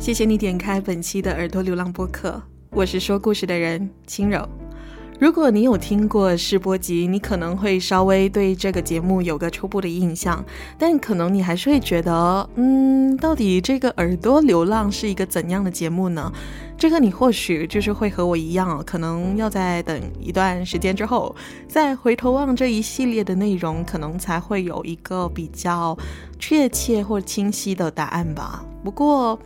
谢谢你点开本期的耳朵流浪播客，我是说故事的人轻柔。如果你有听过试播集，你可能会稍微对这个节目有个初步的印象，但可能你还是会觉得，嗯，到底这个耳朵流浪是一个怎样的节目呢？这个你或许就是会和我一样，可能要在等一段时间之后，再回头望这一系列的内容，可能才会有一个比较确切或清晰的答案吧。不过，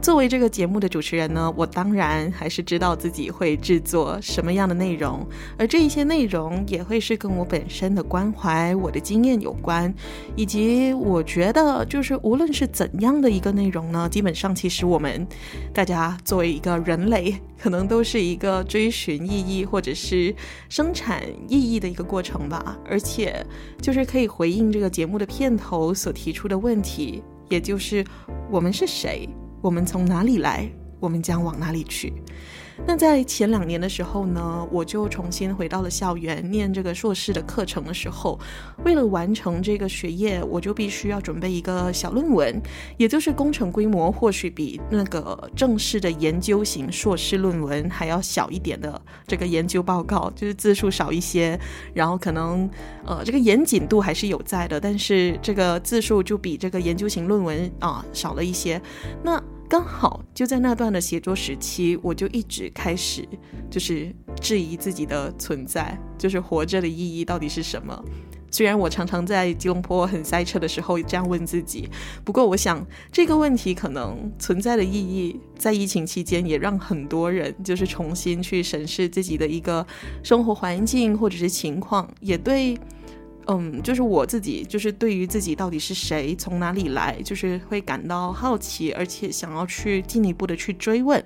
作为这个节目的主持人呢，我当然还是知道自己会制作什么样的内容，而这一些内容也会是跟我本身的关怀、我的经验有关，以及我觉得就是无论是怎样的一个内容呢，基本上其实我们大家作为一个人类，可能都是一个追寻意义或者是生产意义的一个过程吧，而且就是可以回应这个节目的片头所提出的问题，也就是我们是谁？我们从哪里来？我们将往哪里去？那在前两年的时候呢，我就重新回到了校园念这个硕士的课程的时候，为了完成这个学业，我就必须要准备一个小论文，也就是工程规模或许比那个正式的研究型硕士论文还要小一点的这个研究报告，就是字数少一些，然后可能呃这个严谨度还是有在的，但是这个字数就比这个研究型论文啊少了一些。那刚好就在那段的写作时期，我就一直开始就是质疑自己的存在，就是活着的意义到底是什么？虽然我常常在吉隆坡很塞车的时候这样问自己，不过我想这个问题可能存在的意义，在疫情期间也让很多人就是重新去审视自己的一个生活环境或者是情况，也对。嗯，就是我自己，就是对于自己到底是谁，从哪里来，就是会感到好奇，而且想要去进一步的去追问。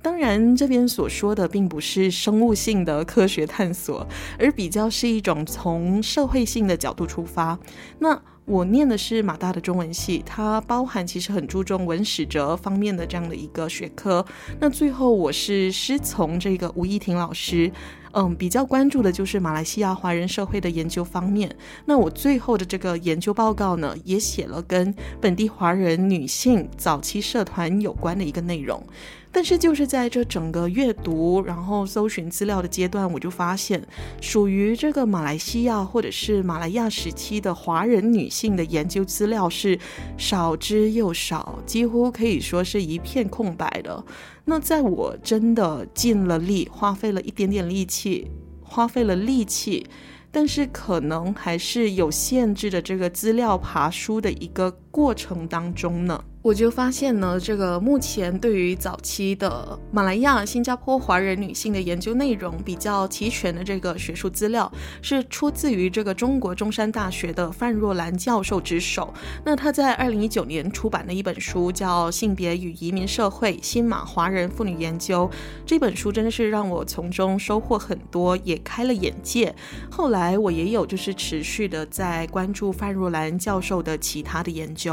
当然，这边所说的并不是生物性的科学探索，而比较是一种从社会性的角度出发。那我念的是马大的中文系，它包含其实很注重文史哲方面的这样的一个学科。那最后我是师从这个吴依婷老师。嗯，比较关注的就是马来西亚华人社会的研究方面。那我最后的这个研究报告呢，也写了跟本地华人女性早期社团有关的一个内容。但是就是在这整个阅读，然后搜寻资料的阶段，我就发现，属于这个马来西亚或者是马来亚时期的华人女性的研究资料是少之又少，几乎可以说是一片空白的。那在我真的尽了力，花费了一点点力气，花费了力气，但是可能还是有限制的这个资料爬书的一个过程当中呢。我就发现呢，这个目前对于早期的马来亚、新加坡华人女性的研究内容比较齐全的这个学术资料，是出自于这个中国中山大学的范若兰教授之手。那他在二零一九年出版的一本书叫《性别与移民社会：新马华人妇女研究》，这本书真的是让我从中收获很多，也开了眼界。后来我也有就是持续的在关注范若兰教授的其他的研究。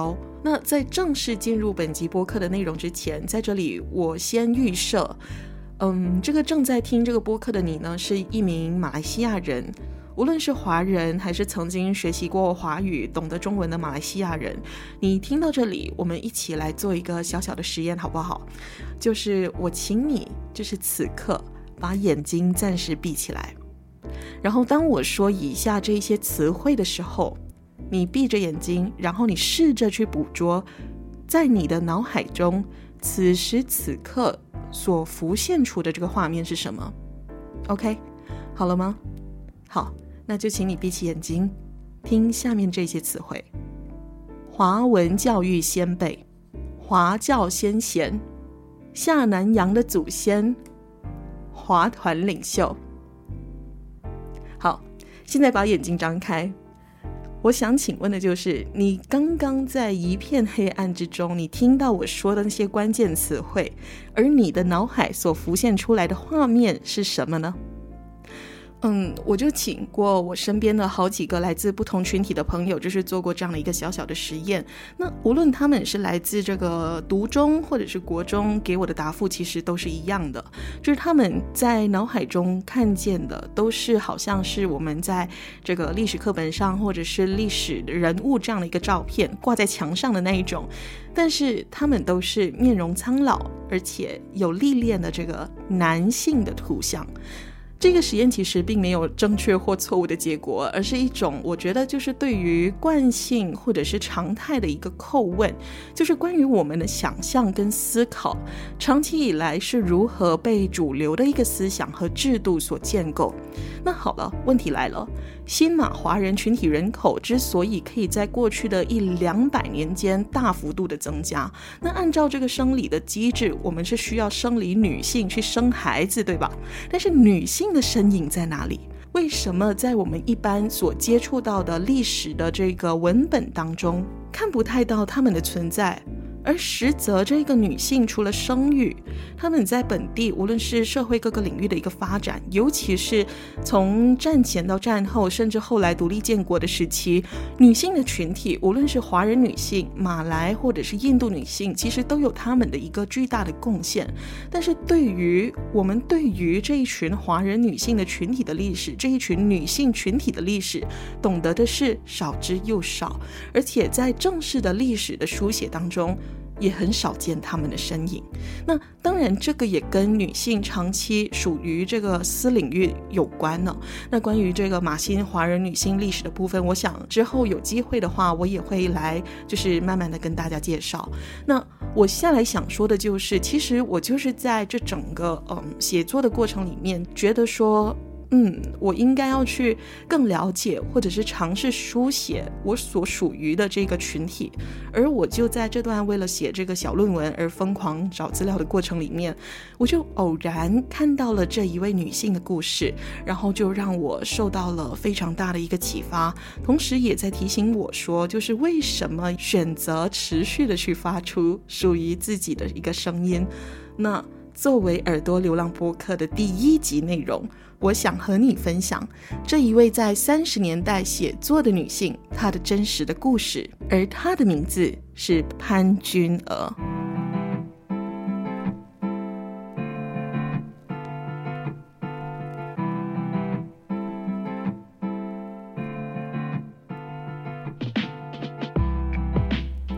那在正式进入本集播客的内容之前，在这里我先预设，嗯，这个正在听这个播客的你呢，是一名马来西亚人，无论是华人还是曾经学习过华语、懂得中文的马来西亚人，你听到这里，我们一起来做一个小小的实验，好不好？就是我请你，就是此刻把眼睛暂时闭起来，然后当我说以下这些词汇的时候。你闭着眼睛，然后你试着去捕捉，在你的脑海中此时此刻所浮现出的这个画面是什么？OK，好了吗？好，那就请你闭起眼睛，听下面这些词汇：华文教育先辈、华教先贤、下南洋的祖先、华团领袖。好，现在把眼睛张开。我想请问的就是，你刚刚在一片黑暗之中，你听到我说的那些关键词汇，而你的脑海所浮现出来的画面是什么呢？嗯，我就请过我身边的好几个来自不同群体的朋友，就是做过这样的一个小小的实验。那无论他们是来自这个读中或者是国中，给我的答复其实都是一样的，就是他们在脑海中看见的都是好像是我们在这个历史课本上或者是历史人物这样的一个照片挂在墙上的那一种，但是他们都是面容苍老，而且有历练的这个男性的图像。这个实验其实并没有正确或错误的结果，而是一种我觉得就是对于惯性或者是常态的一个叩问，就是关于我们的想象跟思考，长期以来是如何被主流的一个思想和制度所建构。那好了，问题来了。新马华人群体人口之所以可以在过去的一两百年间大幅度的增加，那按照这个生理的机制，我们是需要生理女性去生孩子，对吧？但是女性的身影在哪里？为什么在我们一般所接触到的历史的这个文本当中，看不太到她们的存在？而实则，这个女性除了生育，她们在本地无论是社会各个领域的一个发展，尤其是从战前到战后，甚至后来独立建国的时期，女性的群体，无论是华人女性、马来或者是印度女性，其实都有她们的一个巨大的贡献。但是，对于我们对于这一群华人女性的群体的历史，这一群女性群体的历史，懂得的是少之又少，而且在正式的历史的书写当中，也很少见他们的身影。那当然，这个也跟女性长期属于这个私领域有关呢。那关于这个马新华人女性历史的部分，我想之后有机会的话，我也会来，就是慢慢的跟大家介绍。那我下来想说的就是，其实我就是在这整个嗯写作的过程里面，觉得说。嗯，我应该要去更了解，或者是尝试书写我所属于的这个群体，而我就在这段为了写这个小论文而疯狂找资料的过程里面，我就偶然看到了这一位女性的故事，然后就让我受到了非常大的一个启发，同时也在提醒我说，就是为什么选择持续的去发出属于自己的一个声音。那作为耳朵流浪播客的第一集内容。我想和你分享这一位在三十年代写作的女性，她的真实的故事，而她的名字是潘君娥。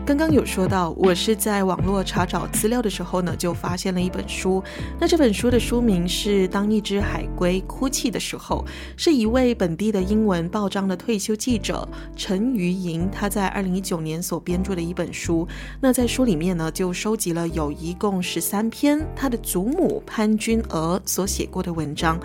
刚刚有说到，我是在网络查找资料的时候呢，就发现了一本书。那这本书的书名是《当一只海龟哭泣的时候》，是一位本地的英文报章的退休记者陈瑜莹他在二零一九年所编著的一本书。那在书里面呢，就收集了有一共十三篇他的祖母潘君娥所写过的文章。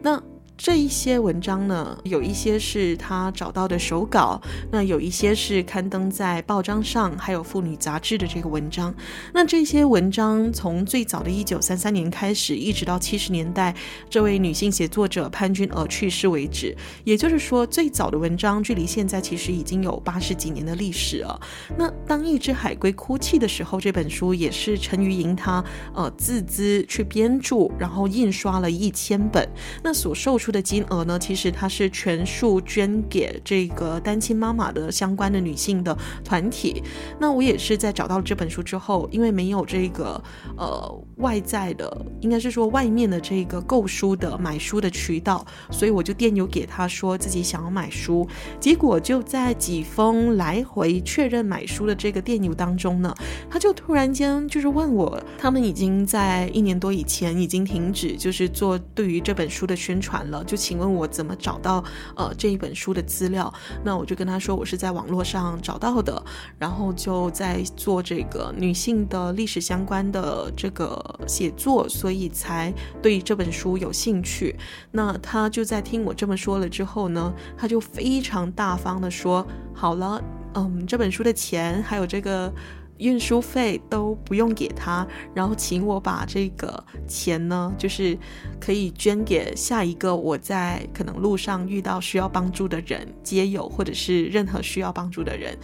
那这一些文章呢，有一些是他找到的手稿，那有一些是刊登在报章上，还有妇女杂志的这个文章。那这些文章从最早的一九三三年开始，一直到七十年代这位女性写作者潘君娥去世为止，也就是说，最早的文章距离现在其实已经有八十几年的历史了。那当一只海龟哭泣的时候，这本书也是陈瑜莹她呃自资去编著，然后印刷了一千本，那所售出的金额呢，其实它是全数捐给这个单亲妈妈的相关的女性的团体。那我也是在找到这本书之后，因为没有这个呃外在的，应该是说外面的这个购书的买书的渠道，所以我就电邮给他说自己想要买书。结果就在几封来回确认买书的这个电邮当中呢，他就突然间就是问我，他们已经在一年多以前已经停止就是做对于这本书的宣传了。就请问我怎么找到呃这一本书的资料？那我就跟他说我是在网络上找到的，然后就在做这个女性的历史相关的这个写作，所以才对这本书有兴趣。那他就在听我这么说了之后呢，他就非常大方的说：好了，嗯，这本书的钱还有这个。运输费都不用给他，然后请我把这个钱呢，就是可以捐给下一个我在可能路上遇到需要帮助的人、街友，或者是任何需要帮助的人。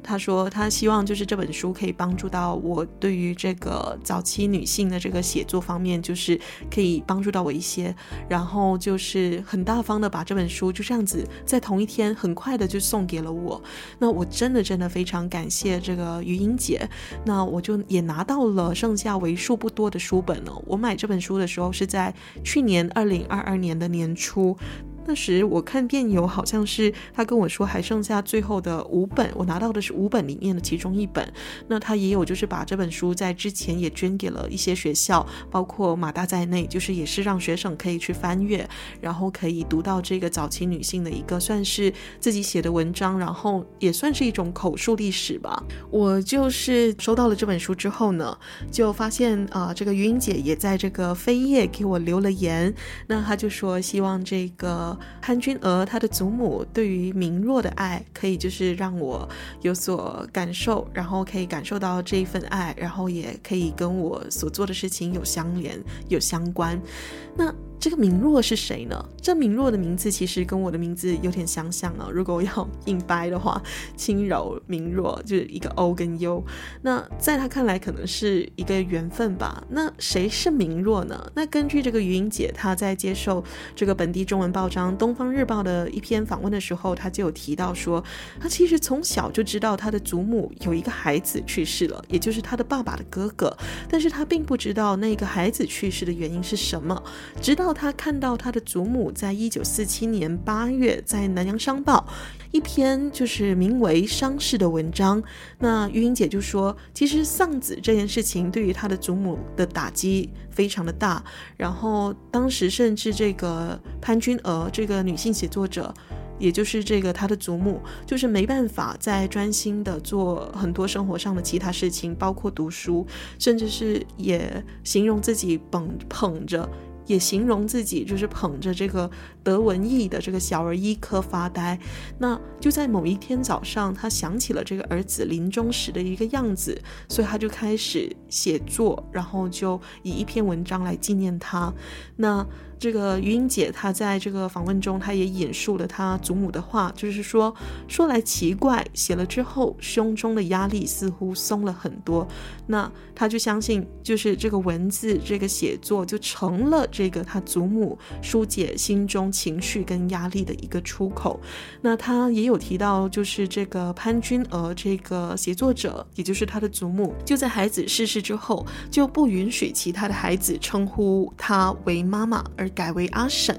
他说他希望就是这本书可以帮助到我，对于这个早期女性的这个写作方面，就是可以帮助到我一些。然后就是很大方的把这本书就这样子在同一天很快的就送给了我。那我真的真的非常感谢这个余英姐。那我就也拿到了剩下为数不多的书本了。我买这本书的时候是在去年二零二二年的年初。那时我看电邮，好像是他跟我说还剩下最后的五本，我拿到的是五本里面的其中一本。那他也有就是把这本书在之前也捐给了一些学校，包括马大在内，就是也是让学生可以去翻阅，然后可以读到这个早期女性的一个算是自己写的文章，然后也算是一种口述历史吧。我就是收到了这本书之后呢，就发现啊、这个云姐也在这个扉页给我留了言，那他就说希望这个。潘君娥她的祖母对于明若的爱，可以就是让我有所感受，然后可以感受到这一份爱，然后也可以跟我所做的事情有相连、有相关。那。这个明若是谁呢？这明若的名字其实跟我的名字有点相像啊。如果要硬掰的话，轻柔明若就是一个 O 跟 U。那在他看来，可能是一个缘分吧。那谁是明若呢？那根据这个余英姐，她在接受这个本地中文报章《东方日报》的一篇访问的时候，她就有提到说，她其实从小就知道她的祖母有一个孩子去世了，也就是她的爸爸的哥哥，但是她并不知道那个孩子去世的原因是什么，直到。他看到他的祖母在一九四七年八月在《南洋商报》一篇就是名为《伤逝》的文章，那余英姐就说，其实丧子这件事情对于他的祖母的打击非常的大，然后当时甚至这个潘君娥这个女性写作者，也就是这个她的祖母，就是没办法再专心的做很多生活上的其他事情，包括读书，甚至是也形容自己捧捧着。也形容自己就是捧着这个德文译的这个小儿医科发呆。那就在某一天早上，他想起了这个儿子临终时的一个样子，所以他就开始写作，然后就以一篇文章来纪念他。那。这个余英姐，她在这个访问中，她也引述了她祖母的话，就是说，说来奇怪，写了之后，胸中的压力似乎松了很多。那她就相信，就是这个文字，这个写作就成了这个她祖母疏解心中情绪跟压力的一个出口。那她也有提到，就是这个潘君娥这个写作者，也就是她的祖母，就在孩子逝世之后，就不允许其他的孩子称呼她为妈妈，而改为阿婶，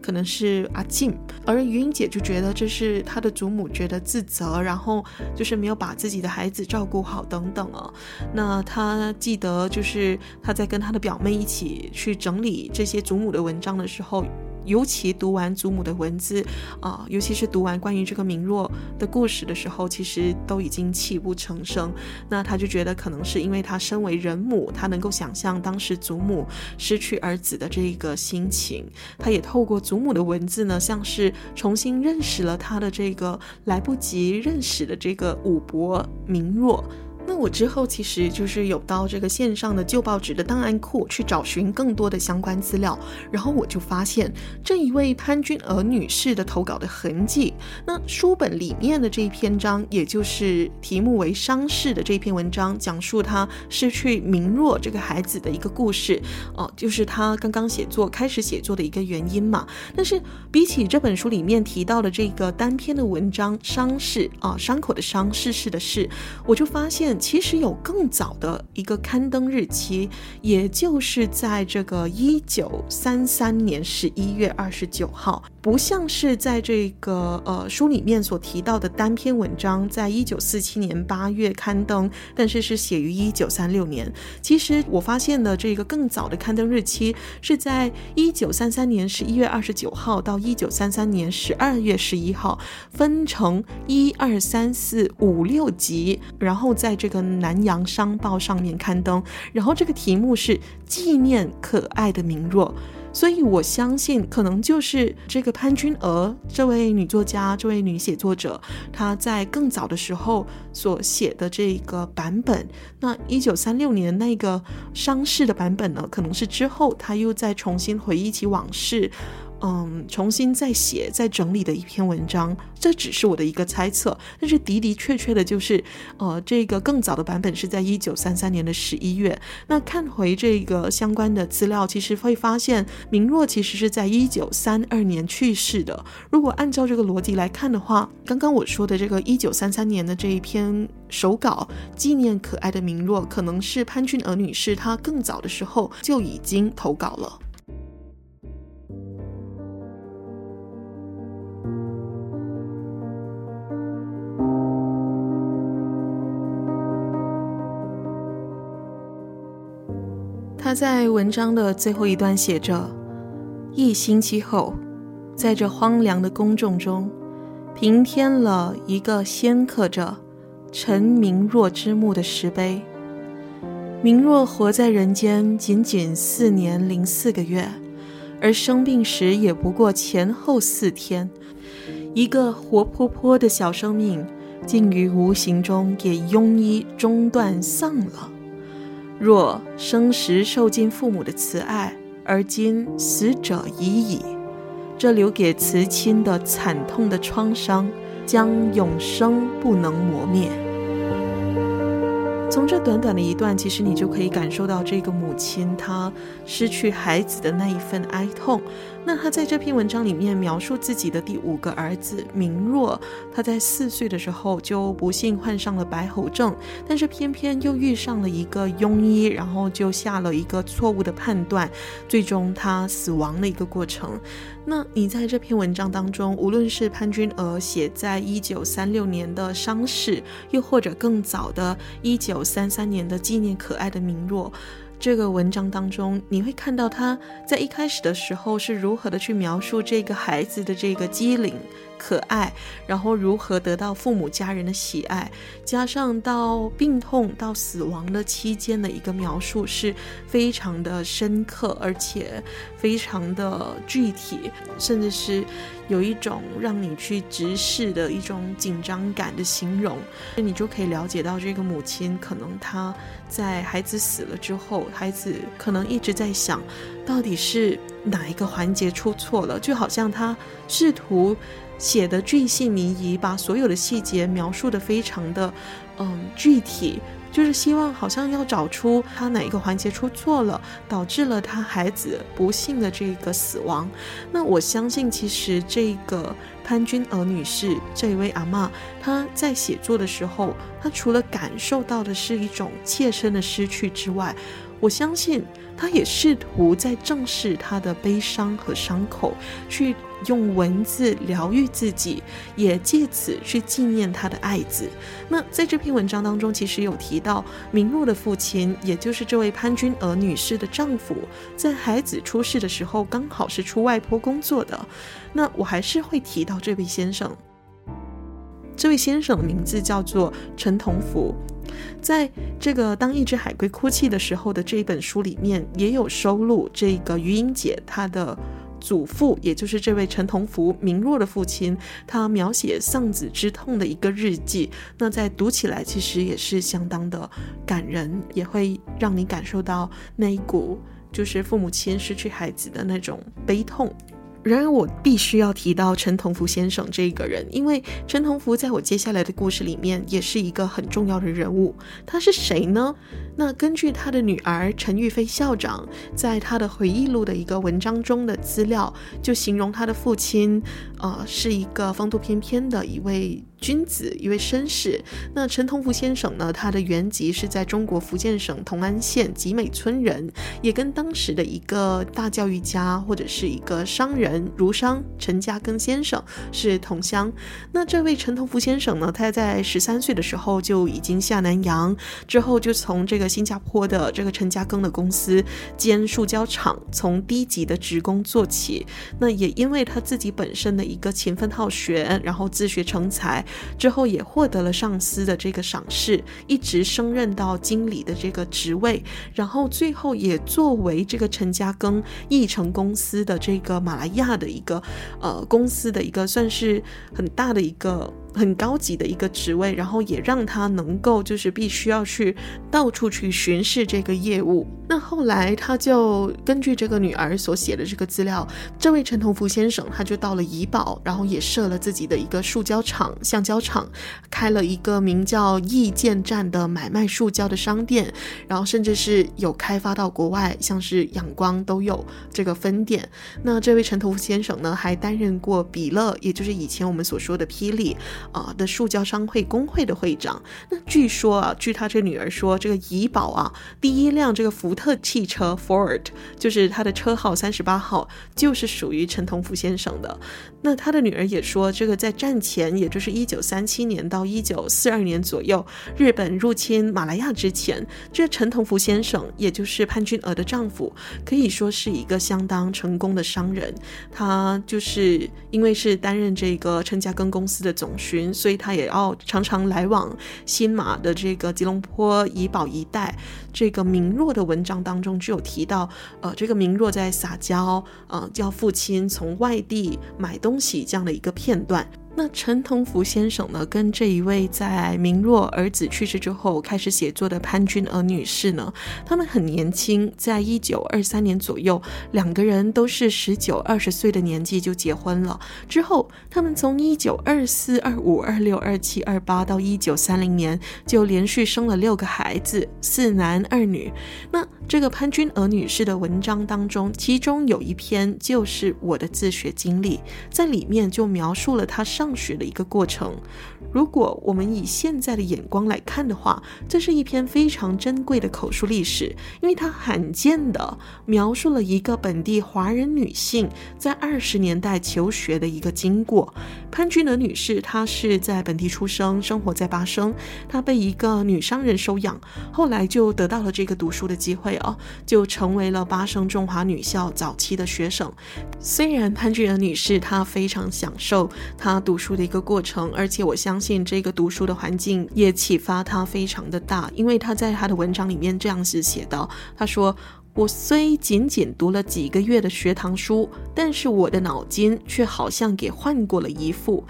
可能是阿静，而余英姐就觉得这是她的祖母觉得自责，然后就是没有把自己的孩子照顾好等等啊。那她记得就是她在跟她的表妹一起去整理这些祖母的文章的时候。尤其读完祖母的文字啊，尤其是读完关于这个明若的故事的时候，其实都已经泣不成声。那他就觉得，可能是因为他身为人母，他能够想象当时祖母失去儿子的这个心情。他也透过祖母的文字呢，像是重新认识了他的这个来不及认识的这个武伯明若。我之后其实就是有到这个线上的旧报纸的档案库去找寻更多的相关资料，然后我就发现这一位潘君娥女士的投稿的痕迹。那书本里面的这一篇章，也就是题目为《伤逝》的这篇文章，讲述她失去明若这个孩子的一个故事，哦，就是她刚刚写作开始写作的一个原因嘛。但是比起这本书里面提到的这个单篇的文章《伤逝》啊，伤口的伤，逝世的逝，我就发现。其实有更早的一个刊登日期，也就是在这个一九三三年十一月二十九号，不像是在这个呃书里面所提到的单篇文章，在一九四七年八月刊登，但是是写于一九三六年。其实我发现的这个更早的刊登日期是在一九三三年十一月二十九号到一九三三年十二月十一号，分成一二三四五六集，然后在这。个南洋商报上面刊登，然后这个题目是纪念可爱的明若，所以我相信，可能就是这个潘君娥这位女作家、这位女写作者，她在更早的时候所写的这个版本。那一九三六年那个伤逝的版本呢，可能是之后她又再重新回忆起往事。嗯，重新再写、再整理的一篇文章，这只是我的一个猜测，但是的的确确的就是，呃，这个更早的版本是在一九三三年的十一月。那看回这个相关的资料，其实会发现明若其实是在一九三二年去世的。如果按照这个逻辑来看的话，刚刚我说的这个一九三三年的这一篇手稿纪念可爱的明若，可能是潘君娥女士她更早的时候就已经投稿了。他在文章的最后一段写着：“一星期后，在这荒凉的公众中，平添了一个镶刻着陈明若之墓的石碑。明若活在人间仅仅四年零四个月，而生病时也不过前后四天。一个活泼泼的小生命，竟于无形中也庸医中断丧了。”若生时受尽父母的慈爱，而今死者已矣，这留给慈亲的惨痛的创伤，将永生不能磨灭。从这短短的一段，其实你就可以感受到这个母亲她失去孩子的那一份哀痛。那他在这篇文章里面描述自己的第五个儿子明若，他在四岁的时候就不幸患上了白喉症，但是偏偏又遇上了一个庸医，然后就下了一个错误的判断，最终他死亡的一个过程。那你在这篇文章当中，无论是潘君娥写在一九三六年的伤逝，又或者更早的一九三三年的纪念可爱的明若，这个文章当中，你会看到他在一开始的时候是如何的去描述这个孩子的这个机灵。可爱，然后如何得到父母家人的喜爱，加上到病痛到死亡的期间的一个描述，是非常的深刻，而且非常的具体，甚至是有一种让你去直视的一种紧张感的形容，你就可以了解到这个母亲可能她在孩子死了之后，孩子可能一直在想，到底是哪一个环节出错了，就好像她试图。写的巨细靡遗，把所有的细节描述得非常的，嗯，具体，就是希望好像要找出他哪一个环节出错了，导致了他孩子不幸的这个死亡。那我相信，其实这个潘君娥女士这一位阿嬷，她在写作的时候，她除了感受到的是一种切身的失去之外，我相信她也试图在正视她的悲伤和伤口，去。用文字疗愈自己，也借此去纪念他的爱子。那在这篇文章当中，其实有提到明若的父亲，也就是这位潘君娥女士的丈夫，在孩子出世的时候，刚好是出外坡工作的。那我还是会提到这位先生。这位先生的名字叫做陈同福，在这个《当一只海龟哭泣的时候》的这一本书里面，也有收录这个于英杰他的。祖父，也就是这位陈同福明若的父亲，他描写丧子之痛的一个日记。那在读起来，其实也是相当的感人，也会让你感受到那一股就是父母亲失去孩子的那种悲痛。然而，我必须要提到陈同福先生这个人，因为陈同福在我接下来的故事里面也是一个很重要的人物。他是谁呢？那根据他的女儿陈玉飞校长在他的回忆录的一个文章中的资料，就形容他的父亲，呃，是一个风度翩翩的一位君子，一位绅士。那陈同福先生呢，他的原籍是在中国福建省同安县集美村人，也跟当时的一个大教育家或者是一个商人儒商陈嘉庚先生是同乡。那这位陈同福先生呢，他在十三岁的时候就已经下南洋，之后就从这个。新加坡的这个陈嘉庚的公司兼塑胶厂，从低级的职工做起。那也因为他自己本身的一个勤奋好学，然后自学成才，之后也获得了上司的这个赏识，一直升任到经理的这个职位，然后最后也作为这个陈嘉庚义成公司的这个马来亚的一个呃公司的一个算是很大的一个。很高级的一个职位，然后也让他能够就是必须要去到处去巡视这个业务。那后来他就根据这个女儿所写的这个资料，这位陈同福先生他就到了怡保，然后也设了自己的一个塑胶厂、橡胶厂，开了一个名叫义建站的买卖塑胶的商店，然后甚至是有开发到国外，像是仰光都有这个分店。那这位陈同福先生呢，还担任过比乐，也就是以前我们所说的霹雳。啊的塑胶商会工会的会长，那据说啊，据他这女儿说，这个怡宝啊，第一辆这个福特汽车 Ford，就是他的车号三十八号，就是属于陈同福先生的。那他的女儿也说，这个在战前，也就是一九三七年到一九四二年左右，日本入侵马来亚之前，这陈同福先生，也就是潘君娥的丈夫，可以说是一个相当成功的商人。他就是因为是担任这个陈嘉庚公司的总巡，所以他也要常常来往新马的这个吉隆坡怡保一带。这个明若的文章当中就有提到，呃，这个明若在撒娇，呃，叫父亲从外地买东喜这样的一个片段。那陈同福先生呢，跟这一位在明若儿子去世之后开始写作的潘君娥女士呢，他们很年轻，在一九二三年左右，两个人都是十九二十岁的年纪就结婚了。之后，他们从一九二四、二五、二六、二七、二八到一九三零年，就连续生了六个孩子，四男二女。那这个潘君娥女士的文章当中，其中有一篇就是我的自学经历，在里面就描述了她上。上学的一个过程。如果我们以现在的眼光来看的话，这是一篇非常珍贵的口述历史，因为它罕见的描述了一个本地华人女性在二十年代求学的一个经过。潘君娥女士，她是在本地出生，生活在巴生，她被一个女商人收养，后来就得到了这个读书的机会哦，就成为了巴生中华女校早期的学生。虽然潘君娥女士她非常享受她读书的一个过程，而且我相。相信这个读书的环境也启发他非常的大，因为他在他的文章里面这样子写道：“他说，我虽仅仅读了几个月的学堂书，但是我的脑筋却好像给换过了一副。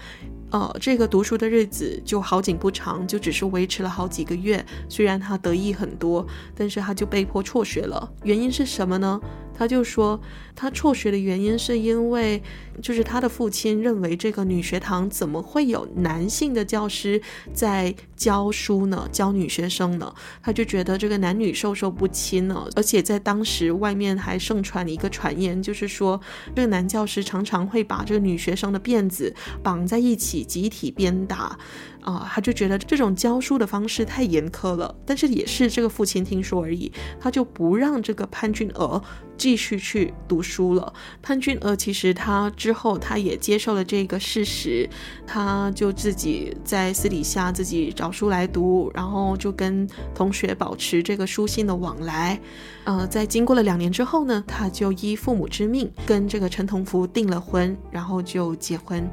呃，这个读书的日子就好景不长，就只是维持了好几个月。虽然他得意很多，但是他就被迫辍学了。原因是什么呢？他就说。”他辍学的原因是因为，就是他的父亲认为这个女学堂怎么会有男性的教师在教书呢？教女学生呢？他就觉得这个男女授受不亲呢。而且在当时，外面还盛传一个传言，就是说这个男教师常常会把这个女学生的辫子绑在一起，集体鞭打。啊，他就觉得这种教书的方式太严苛了。但是也是这个父亲听说而已，他就不让这个潘君娥继续去读书。了，潘君娥其实他之后他也接受了这个事实，他就自己在私底下自己找书来读，然后就跟同学保持这个书信的往来。呃，在经过了两年之后呢，他就依父母之命跟这个陈同福订了婚，然后就结婚。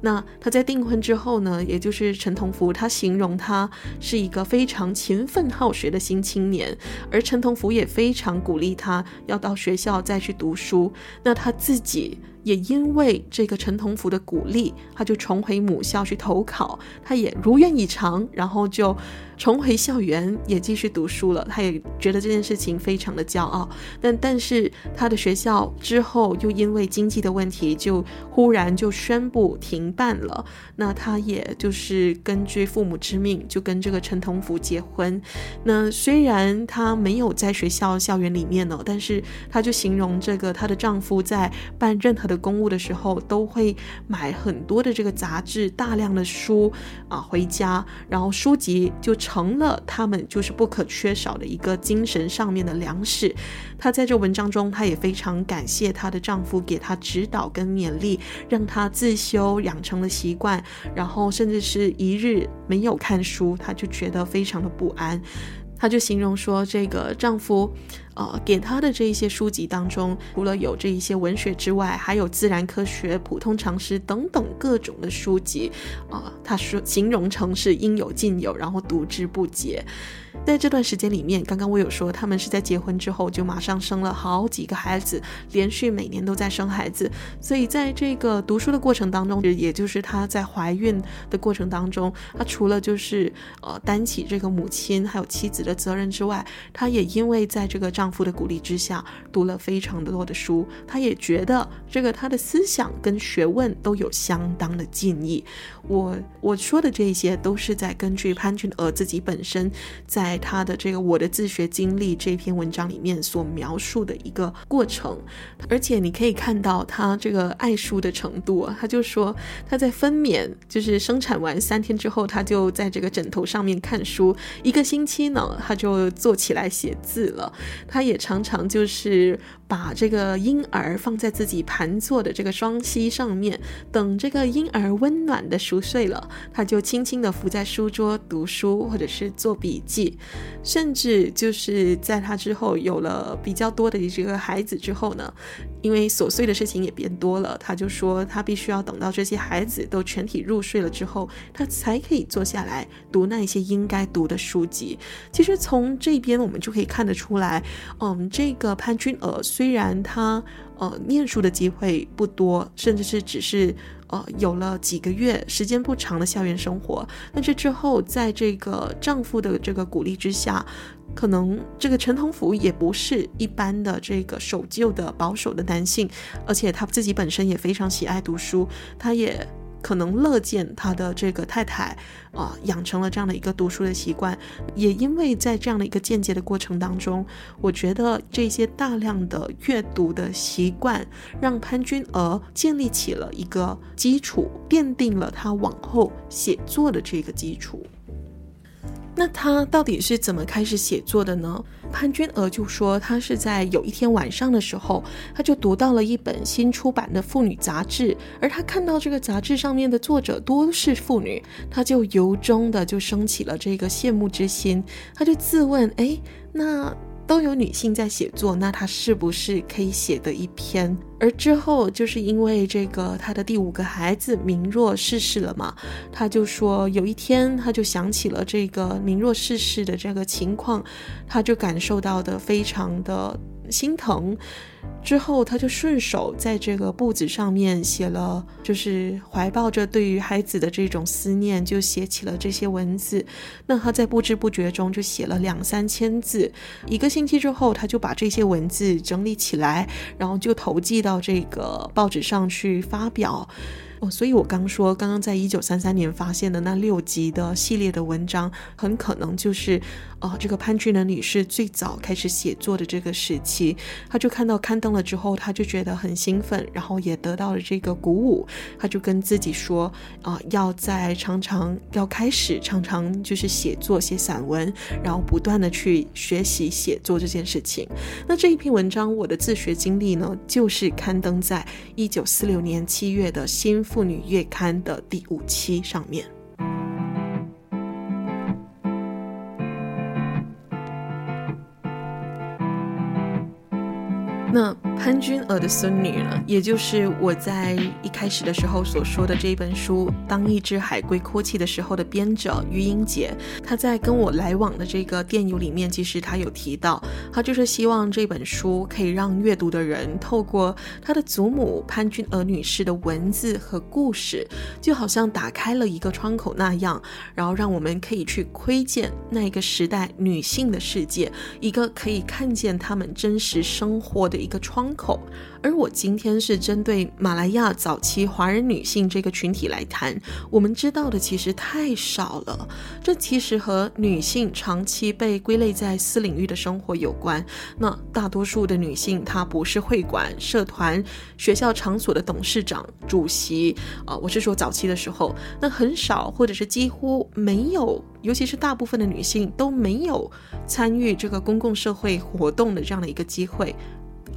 那他在订婚之后呢，也就是陈同福，他形容他是一个非常勤奋好学的新青年，而陈同福也非常鼓励他要到学校再去读书。那他自己。也因为这个陈同福的鼓励，他就重回母校去投考，他也如愿以偿，然后就重回校园，也继续读书了。他也觉得这件事情非常的骄傲。但但是他的学校之后又因为经济的问题，就忽然就宣布停办了。那他也就是根据父母之命，就跟这个陈同福结婚。那虽然他没有在学校校园里面呢，但是他就形容这个她的丈夫在办任何的。公务的时候都会买很多的这个杂志，大量的书啊回家，然后书籍就成了他们就是不可缺少的一个精神上面的粮食。她在这文章中，她也非常感谢她的丈夫给她指导跟勉励，让她自修养成了习惯，然后甚至是一日没有看书，她就觉得非常的不安。她就形容说，这个丈夫。呃，给他的这一些书籍当中，除了有这一些文学之外，还有自然科学、普通常识等等各种的书籍，啊、他说形容成是应有尽有，然后读之不竭。在这段时间里面，刚刚我有说，他们是在结婚之后就马上生了好几个孩子，连续每年都在生孩子。所以在这个读书的过程当中，也就是她在怀孕的过程当中，她除了就是呃担起这个母亲还有妻子的责任之外，她也因为在这个丈夫的鼓励之下，读了非常的多的书。她也觉得这个她的思想跟学问都有相当的进益。我我说的这些都是在根据潘俊娥自己本身在。在他的这个《我的自学经历》这篇文章里面所描述的一个过程，而且你可以看到他这个爱书的程度啊，他就说他在分娩就是生产完三天之后，他就在这个枕头上面看书，一个星期呢，他就坐起来写字了。他也常常就是把这个婴儿放在自己盘坐的这个双膝上面，等这个婴儿温暖的熟睡了，他就轻轻地伏在书桌读书或者是做笔记。甚至就是在他之后有了比较多的这个孩子之后呢，因为琐碎的事情也变多了，他就说他必须要等到这些孩子都全体入睡了之后，他才可以坐下来读那些应该读的书籍。其实从这边我们就可以看得出来，嗯，这个潘君娥虽然他呃念书的机会不多，甚至是只是。呃，有了几个月时间不长的校园生活，但是之后，在这个丈夫的这个鼓励之下，可能这个陈同福也不是一般的这个守旧的保守的男性，而且他自己本身也非常喜爱读书，他也。可能乐见他的这个太太啊、养成了这样的一个读书的习惯，也因为在这样的一个间接的过程当中，我觉得这些大量的阅读的习惯，让潘君娥建立起了一个基础，奠定了他往后写作的这个基础。那他到底是怎么开始写作的呢？潘君娥就说，他是在有一天晚上的时候，他就读到了一本新出版的妇女杂志，而他看到这个杂志上面的作者多是妇女，他就由衷的就升起了这个羡慕之心，他就自问：哎，那。都有女性在写作，那她是不是可以写的一篇？而之后就是因为这个，她的第五个孩子明若逝世了嘛，她就说有一天，她就想起了这个明若逝世的这个情况，她就感受到的非常的心疼。之后，他就顺手在这个簿子上面写了，就是怀抱着对于孩子的这种思念，就写起了这些文字。那他在不知不觉中就写了两三千字。一个星期之后，他就把这些文字整理起来，然后就投寄到这个报纸上去发表。哦，所以我刚说，刚刚在一九三三年发现的那六集的系列的文章，很可能就是，呃，这个潘君娥女士最早开始写作的这个时期。她就看到刊登了之后，他就觉得很兴奋，然后也得到了这个鼓舞。他就跟自己说，啊、要在常常要开始常常就是写作写散文，然后不断的去学习写作这件事情。那这一篇文章，我的自学经历呢，就是刊登在一九四六年七月的新。妇女月刊的第五期上面。那潘君娥的孙女呢，也就是我在一开始的时候所说的这本书《当一只海龟哭泣的时候》的编者余英杰，他在跟我来往的这个电邮里面，其实他有提到，他就是希望这本书可以让阅读的人透过他的祖母潘君娥女士的文字和故事，就好像打开了一个窗口那样，然后让我们可以去窥见那个时代女性的世界，一个可以看见她们真实生活的。一个窗口，而我今天是针对马来亚早期华人女性这个群体来谈。我们知道的其实太少了，这其实和女性长期被归类在私领域的生活有关。那大多数的女性，她不是会馆、社团、学校场所的董事长、主席啊、我是说早期的时候，那很少或者是几乎没有，尤其是大部分的女性都没有参与这个公共社会活动的这样的一个机会。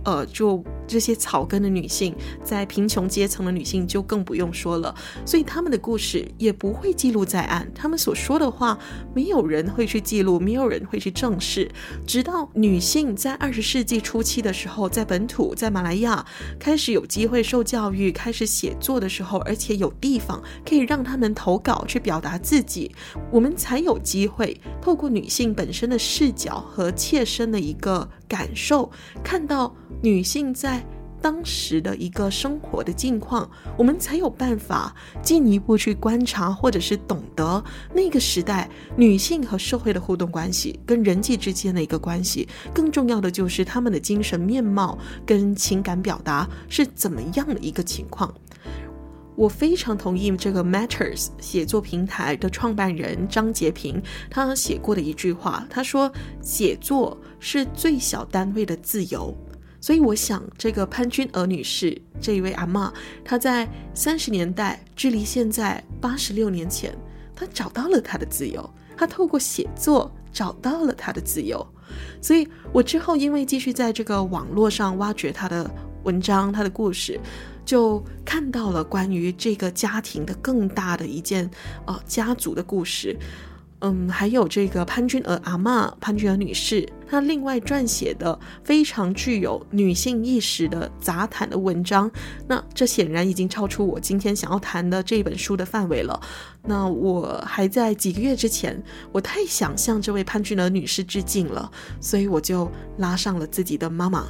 呃，就这些草根的女性，在贫穷阶层的女性就更不用说了，所以他们的故事也不会记录在案，他们所说的话，没有人会去记录，没有人会去正视。直到女性在二十世纪初期的时候，在本土，在马来亚开始有机会受教育，开始写作的时候，而且有地方可以让他们投稿去表达自己，我们才有机会透过女性本身的视角和切身的一个感受，看到。女性在当时的一个生活的境况，我们才有办法进一步去观察，或者是懂得那个时代女性和社会的互动关系，跟人际之间的一个关系。更重要的就是她们的精神面貌跟情感表达是怎么样的一个情况。我非常同意这个 Matters 写作平台的创办人张洁平他写过的一句话，他说：“写作是最小单位的自由。”所以我想，这个潘君娥女士这一位阿嬷，她在三十年代，距离现在八十六年前，她找到了她的自由。她透过写作找到了她的自由。所以我之后因为继续在这个网络上挖掘她的文章、她的故事，就看到了关于这个家庭的更大的一件呃家族的故事。嗯，还有这个潘君娥阿嬷、潘君娥女士，她另外撰写的非常具有女性意识的杂谈的文章，那这显然已经超出我今天想要谈的这本书的范围了。那我还在几个月之前，我太想向这位潘君娥女士致敬了，所以我就拉上了自己的妈妈。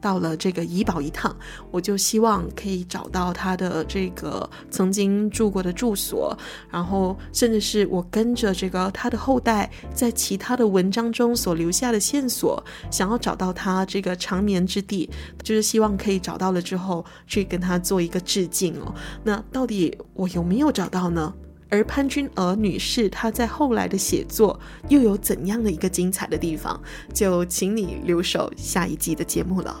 到了这个怡宝一趟，我就希望可以找到他的这个曾经住过的住所，然后甚至是我跟着这个他的后代在其他的文章中所留下的线索，想要找到他这个长眠之地，就是希望可以找到了之后去跟他做一个致敬哦。那到底我有没有找到呢？而潘君娥女士她在后来的写作又有怎样的一个精彩的地方？就请你留守下一集的节目了。